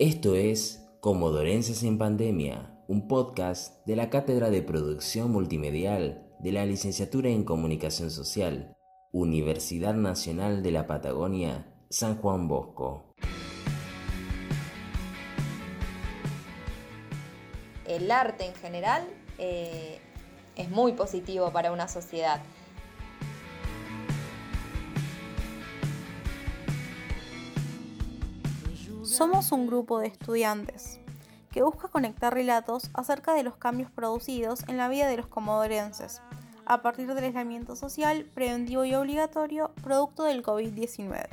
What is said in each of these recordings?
Esto es Comodorenses en Pandemia, un podcast de la Cátedra de Producción Multimedial de la Licenciatura en Comunicación Social, Universidad Nacional de la Patagonia, San Juan Bosco. El arte en general eh, es muy positivo para una sociedad. Somos un grupo de estudiantes que busca conectar relatos acerca de los cambios producidos en la vida de los comodorenses a partir del aislamiento social preventivo y obligatorio producto del COVID-19.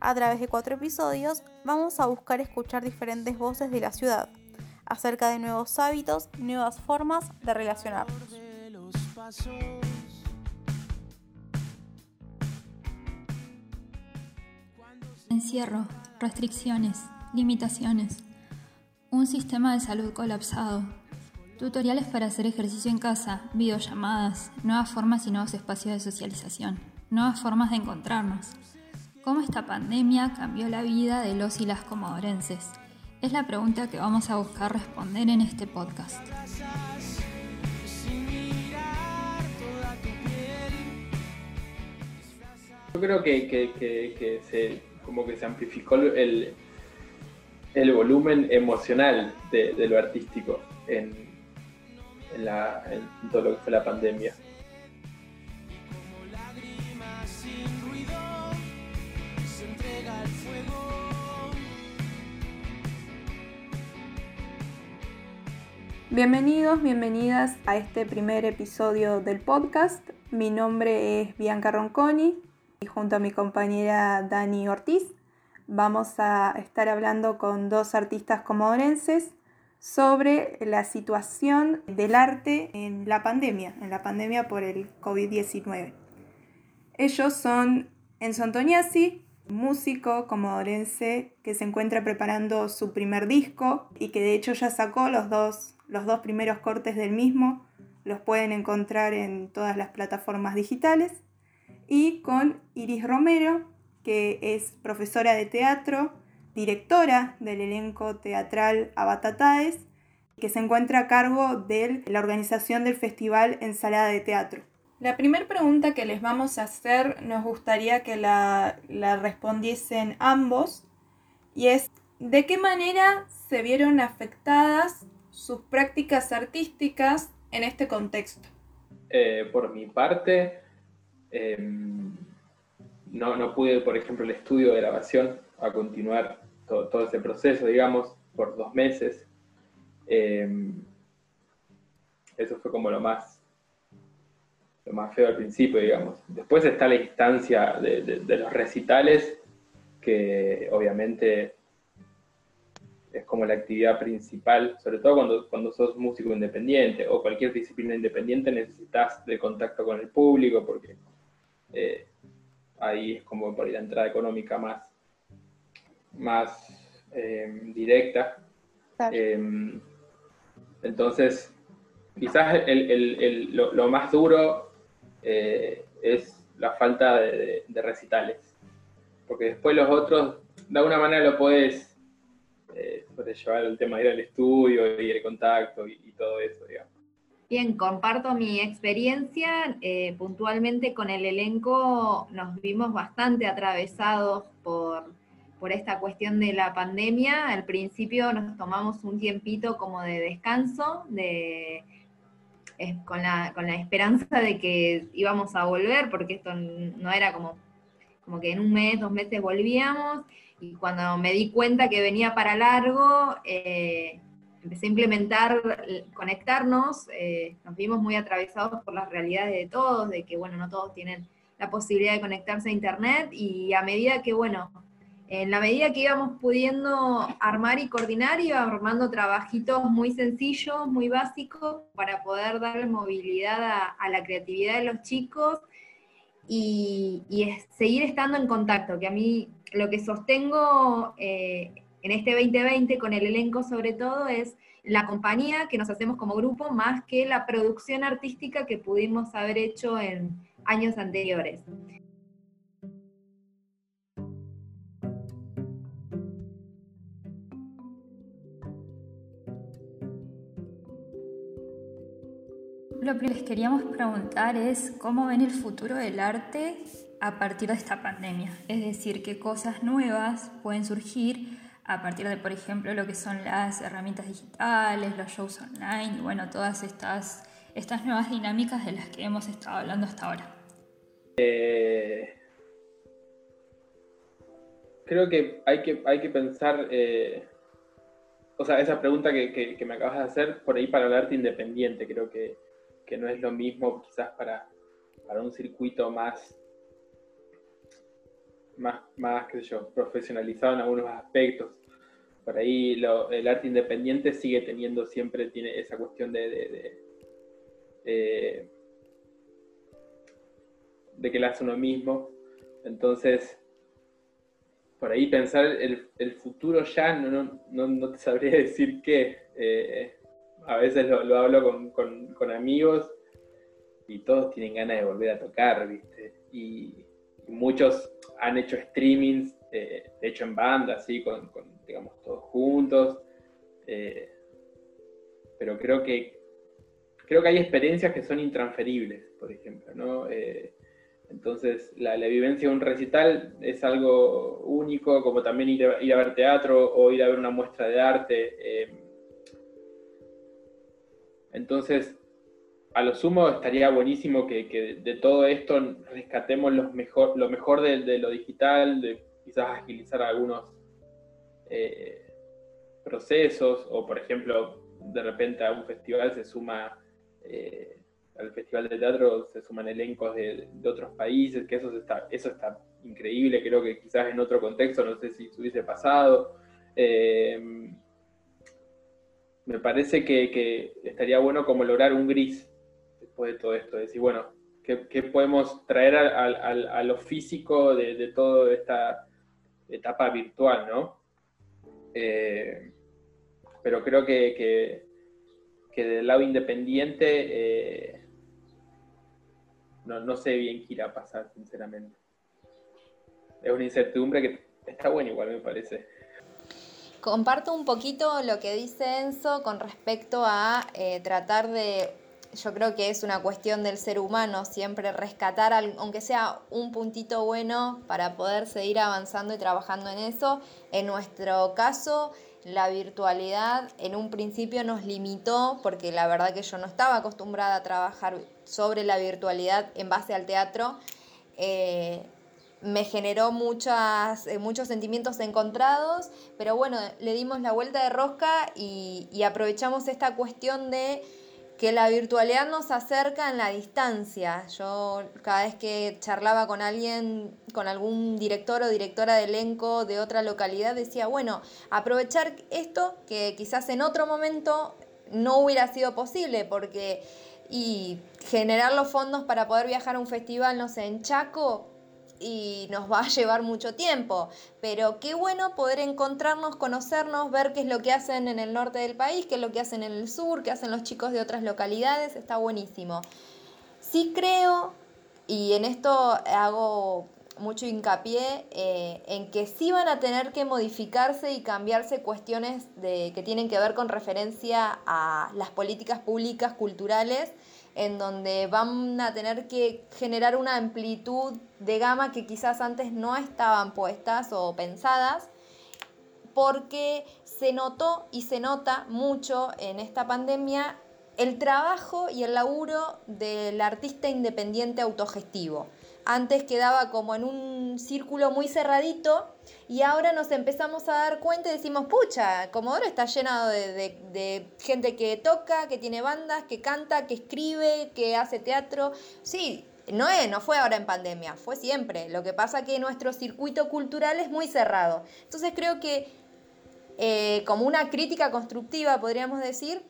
A través de cuatro episodios vamos a buscar escuchar diferentes voces de la ciudad acerca de nuevos hábitos y nuevas formas de relacionarnos. Encierro, restricciones, limitaciones, un sistema de salud colapsado, tutoriales para hacer ejercicio en casa, videollamadas, nuevas formas y nuevos espacios de socialización, nuevas formas de encontrarnos. ¿Cómo esta pandemia cambió la vida de los y las comodorenses? Es la pregunta que vamos a buscar responder en este podcast. Yo creo que, se, como que se amplificó el, el volumen emocional de, lo artístico en, en, todo lo que fue la pandemia. Bienvenidos, bienvenidas a este primer episodio del podcast. Mi nombre es Bianca Ronconi junto a mi compañera Dani Ortiz vamos a estar hablando con dos artistas comodorenses sobre la situación del arte en la pandemia, en la pandemia por el COVID-19. Ellos son Enzo Antoniazzi, músico comodorense que se encuentra preparando su primer disco y que de hecho ya sacó los dos, los dos primeros cortes del mismo. Los pueden encontrar en todas las plataformas digitales. Y con Iris Romero, que es profesora de teatro, directora del elenco teatral Abatataes, que se encuentra a cargo de la organización del festival Ensalada de Teatro. La primera pregunta que les vamos a hacer nos gustaría que la, la respondiesen ambos y es ¿de qué manera se vieron afectadas sus prácticas artísticas en este contexto? Eh, por mi parte, em, no, no pude, por ejemplo, el estudio de grabación a continuar todo, ese proceso, digamos, por dos meses. Em, eso fue como lo más, lo más feo al principio, digamos. Después está la instancia de, los recitales, que obviamente es como la actividad principal, sobre todo cuando, cuando sos músico independiente o cualquier disciplina independiente necesitas de contacto con el público porque eh, ahí es como por la entrada económica más, más eh, directa. Em, entonces, quizás lo, más duro eh, es la falta de, recitales, porque después los otros, de alguna manera lo puedes, eh, llevar el tema de ir al estudio y el contacto y, y todo eso, digamos. Comparto mi experiencia. Eh, puntualmente con el elenco nos vimos bastante atravesados por, esta cuestión de la pandemia. Al principio nos tomamos un tiempito como de descanso, de, con, la, con la esperanza de que íbamos a volver, porque esto no era como, como que en un mes, dos meses volvíamos. Y cuando me di cuenta que venía para largo, eh, empecé a implementar, conectarnos, eh, nos vimos muy atravesados por las realidades de todos, de que, bueno, no todos tienen la posibilidad de conectarse a Internet y a medida que, bueno, en la medida que íbamos pudiendo armar y coordinar, íbamos armando trabajitos muy sencillos, muy básicos, para poder darle movilidad a, la creatividad de los chicos y, seguir estando en contacto, que a mí lo que sostengo eh, en este 2020 con el elenco sobre todo es la compañía que nos hacemos como grupo más que la producción artística que pudimos haber hecho en años anteriores. Lo que les queríamos preguntar es cómo ven el futuro del arte a partir de esta pandemia. Es decir, qué cosas nuevas pueden surgir a partir de, por ejemplo, lo que son las herramientas digitales, los shows online y bueno, todas estas, estas nuevas dinámicas de las que hemos estado hablando hasta ahora. Eh, creo que hay que, hay que pensar, eh, o sea, esa pregunta que, me acabas de hacer, por ahí para el arte independiente, creo que, no es lo mismo quizás para, para un circuito más más, más qué yo, profesionalizado en algunos aspectos. Por ahí el arte independiente sigue teniendo siempre tiene esa cuestión de, de, que la hace uno mismo. Entonces, por ahí pensar el, el futuro ya no, no, no, te sabría decir qué. Eh, a veces lo, hablo con, con, con, amigos y todos tienen ganas de volver a tocar, ¿viste? Y, muchos han hecho streamings, eh, de hecho en banda, así, con, digamos, todos juntos. Eh, pero creo que, creo que hay experiencias que son intransferibles, por ejemplo, ¿no? Eh, entonces, la, vivencia de un recital es algo único, como también ir a, ir a ver teatro o ir a ver una muestra de arte. entonces, a lo sumo estaría buenísimo que, de todo esto rescatemos lo mejor, lo mejor de, lo digital, de quizás agilizar algunos eh, procesos, o por ejemplo, de repente a un festival se suma, eh, al festival de teatro se suman elencos de, otros países, que eso está, eso está increíble, creo que quizás en otro contexto, no sé si hubiese pasado. Eh, me parece que, estaría bueno como lograr un gris después de todo esto, decir, bueno, ¿qué, podemos traer a, lo físico de, toda esta etapa virtual, ¿no? Eh, pero creo que, que, del lado independiente eh, no, sé bien qué irá a pasar, sinceramente. Es una incertidumbre que está buena igual, me parece. Comparto un poquito lo que dice Enzo con respecto a eh, tratar de yo creo que es una cuestión del ser humano siempre rescatar, aunque sea un puntito bueno, para poder seguir avanzando y trabajando en eso. En nuestro caso, la virtualidad en un principio nos limitó, porque la verdad que yo no estaba acostumbrada a trabajar sobre la virtualidad en base al teatro. Eh, me generó muchas, eh, muchos sentimientos encontrados, pero bueno, le dimos la vuelta de rosca y aprovechamos esta cuestión de que la virtualidad nos acerca en la distancia. Yo cada vez que charlaba con alguien, con algún director o directora de elenco de otra localidad, decía, bueno, aprovechar esto que quizás en otro momento no hubiera sido posible, porque y generar los fondos para poder viajar a un festival, no sé, en Chaco, y nos va a llevar mucho tiempo. Pero qué bueno poder encontrarnos, conocernos, ver qué es lo que hacen en el norte del país, qué es lo que hacen en el sur, qué hacen los chicos de otras localidades, está buenísimo. Sí creo, y en esto hago mucho hincapié eh, en que sí van a tener que modificarse y cambiarse cuestiones de, que tienen que ver con referencia a las políticas públicas culturales en donde van a tener que generar una amplitud de gama que quizás antes no estaban puestas o pensadas, porque se notó y se nota mucho en esta pandemia el trabajo y el laburo del artista independiente autogestivo. Antes quedaba como en un círculo muy cerradito y ahora nos empezamos a dar cuenta y decimos, pucha, Comodoro está lleno de, gente que toca, que tiene bandas, que canta, que escribe, que hace teatro. Sí, no, es, no fue ahora en pandemia, fue siempre. Lo que pasa que nuestro circuito cultural es muy cerrado. Entonces creo que eh, como una crítica constructiva, podríamos decir,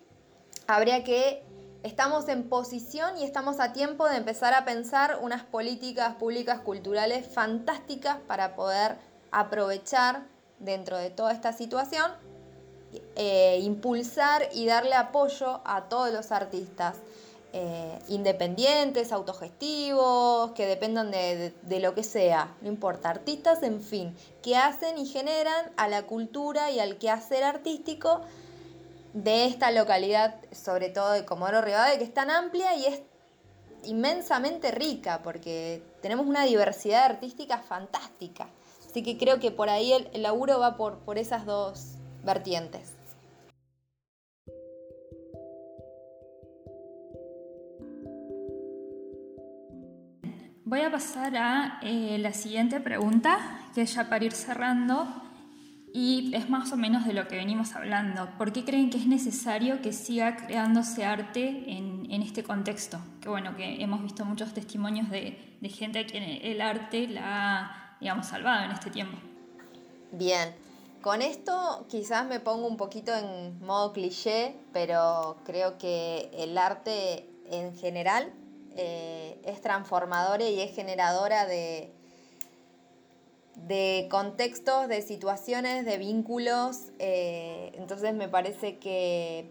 habría que estamos en posición y estamos a tiempo de empezar a pensar unas políticas públicas culturales fantásticas para poder aprovechar dentro de toda esta situación, eh, impulsar y darle apoyo a todos los artistas. Eh, independientes, autogestivos, que dependan de, de, lo que sea, no importa, artistas, en fin, que hacen y generan a la cultura y al quehacer artístico de esta localidad, sobre todo de Comodoro Rivadavia, que es tan amplia y es inmensamente rica, porque tenemos una diversidad artística fantástica. Así que creo que por ahí el, laburo va por, por esas dos vertientes. Voy a pasar a eh, la siguiente pregunta, que ya para ir cerrando, y es más o menos de lo que venimos hablando. ¿Por qué creen que es necesario que siga creándose arte en, este contexto? Que bueno, que hemos visto muchos testimonios de, gente a quien el arte la ha, salvado en este tiempo. Bien, con esto quizás me pongo un poquito en modo cliché, pero creo que el arte en general eh, es transformadora y es generadora de, de contextos, de situaciones, de vínculos. Eh, entonces me parece que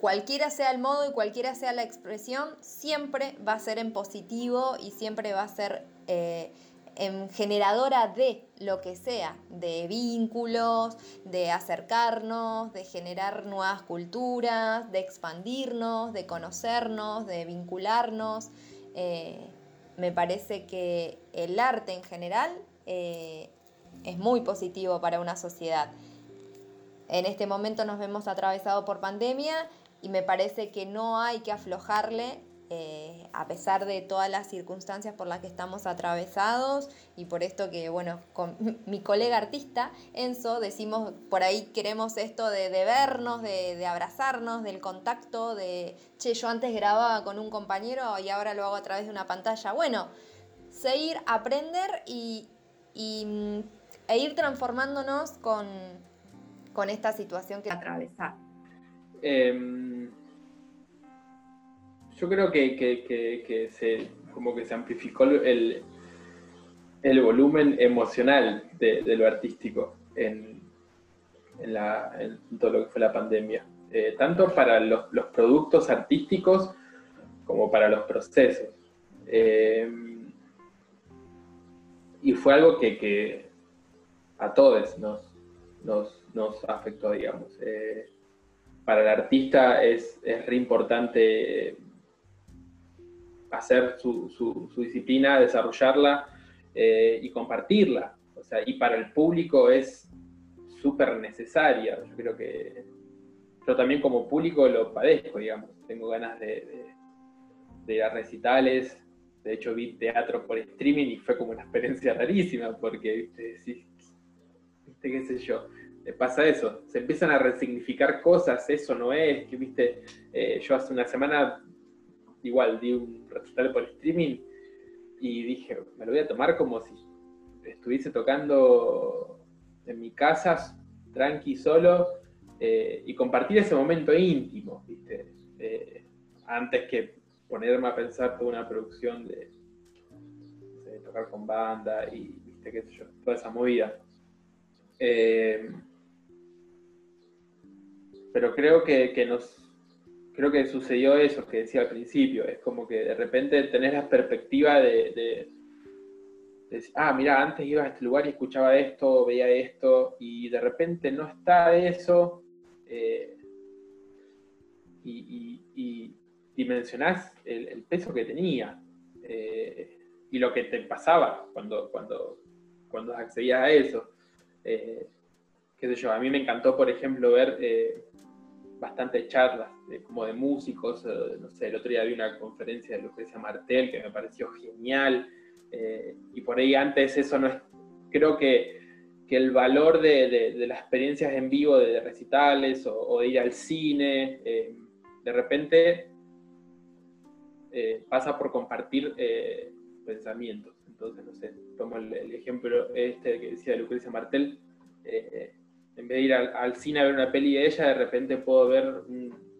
cualquiera sea el modo y cualquiera sea la expresión, siempre va a ser en positivo y siempre va a ser eh, en generadora de lo que sea, de vínculos, de acercarnos, de generar nuevas culturas, de expandirnos, de conocernos, de vincularnos. Eh, me parece que el arte en general eh, es muy positivo para una sociedad. En este momento nos vemos atravesados por pandemia y me parece que no hay que aflojarle eh, a pesar de todas las circunstancias por las que estamos atravesados y por esto que, bueno, con mi colega artista, Enzo, decimos, por ahí queremos esto de, vernos, de, abrazarnos, del contacto, de, che, yo antes grababa con un compañero y ahora lo hago a través de una pantalla. Bueno, seguir, aprender y, e ir transformándonos con, esta situación que atravesar. Em, yo creo que, se, como que se amplificó el, el volumen emocional de, lo artístico en, todo lo que fue la pandemia. Eh, tanto para los, productos artísticos como para los procesos. Eh, y fue algo que, a todos nos, nos, afectó, digamos. Eh, para el artista es, es re importante hacer su, disciplina, desarrollarla eh, y compartirla. O sea, y para el público es súper necesaria. Yo creo que yo también como público lo padezco, digamos. Tengo ganas de, de, ir a recitales. De hecho, vi teatro por streaming y fue como una experiencia rarísima porque, viste, qué sé yo, te pasa eso, se empiezan a resignificar cosas, eso no es, que viste, eh, yo hace una semana igual di un recital por streaming y dije, me lo voy a tomar como si estuviese tocando en mi casa, tranqui, solo, eh, y compartir ese momento íntimo, ¿viste? Eh, antes que ponerme a pensar toda una producción de, tocar con banda y, ¿viste? ¿Qué sé yo? Toda esa movida. Eh, pero creo que, que nos creo que sucedió eso que decía al principio, es como que de repente tenés la perspectiva de, ah, mira, antes iba a este lugar y escuchaba esto, veía esto, y de repente no está eso, eh, y, dimensionás el, peso que tenía eh, y lo que te pasaba cuando, cuando, cuando accedías a eso. Eh, qué sé yo, a mí me encantó, por ejemplo, ver bastantes charlas como de músicos, eh, no sé, el otro día vi una conferencia de Lucrecia Martel que me pareció genial, eh, y por ahí antes eso no es, creo que, que el valor de, de, las experiencias en vivo de recitales o, de ir al cine, eh, de repente pasa por compartir pensamientos. Entonces, no sé, tomo el, ejemplo este que decía de Lucrecia Martel, en vez de ir al, cine a ver una peli de ella, de repente puedo ver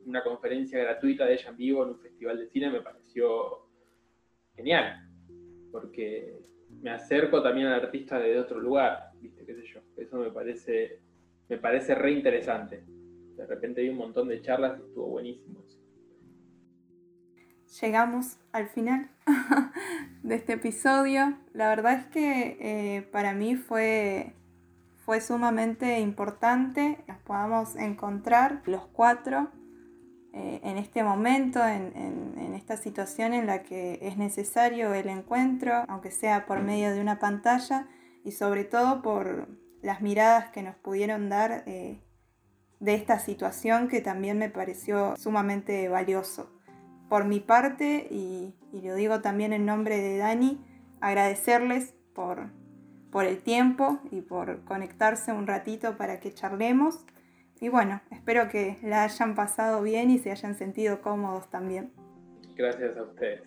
una conferencia gratuita de ella en vivo en un festival de cine, me pareció genial, porque me acerco también al artista de otro lugar, ¿viste? ¿Qué sé yo? Eso me parece, me parece re interesante. De repente vi un montón de charlas y estuvo buenísimo. Llegamos al final de este episodio. La verdad es que eh, para mí fue fue sumamente importante que nos podamos encontrar los cuatro eh, en este momento, en, en, esta situación en la que es necesario el encuentro, aunque sea por medio de una pantalla, y sobre todo por las miradas que nos pudieron dar eh, de esta situación que también me pareció sumamente valioso. Por mi parte, y, y lo digo también en nombre de Dani, agradecerles por, por el tiempo y por conectarse un ratito para que charlemos. Y bueno, espero que la hayan pasado bien y se hayan sentido cómodos también. Gracias a ustedes.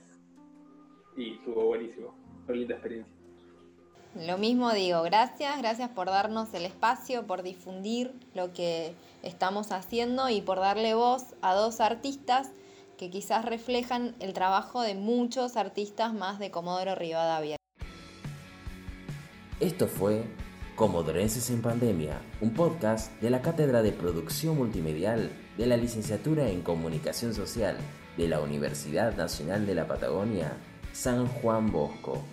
Y estuvo buenísimo. Fue linda experiencia. Lo mismo digo, gracias, gracias por darnos el espacio, por difundir lo que estamos haciendo y por darle voz a dos artistas que quizás reflejan el trabajo de muchos artistas más de Comodoro Rivadavia. Esto fue Comodorenses en Pandemia, un podcast de la Cátedra de Producción Multimedial de la Licenciatura en Comunicación Social de la Universidad Nacional de la Patagonia, San Juan Bosco.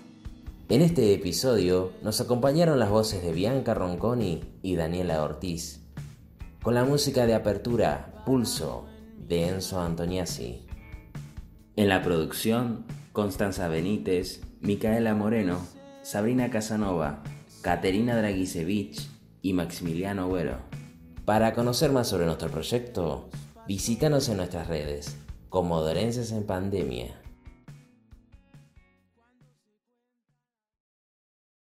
En este episodio nos acompañaron las voces de Bianca Ronconi y Daniela Ortiz, con la música de apertura Pulso de Enzo. En la producción, Constanza Benítez, Micaela Moreno, Sabrina Casanova, Caterina Dragisevich y Maximiliano Güero. Para conocer más sobre nuestro proyecto, visítanos en nuestras redes, como Dorenses en Pandemia.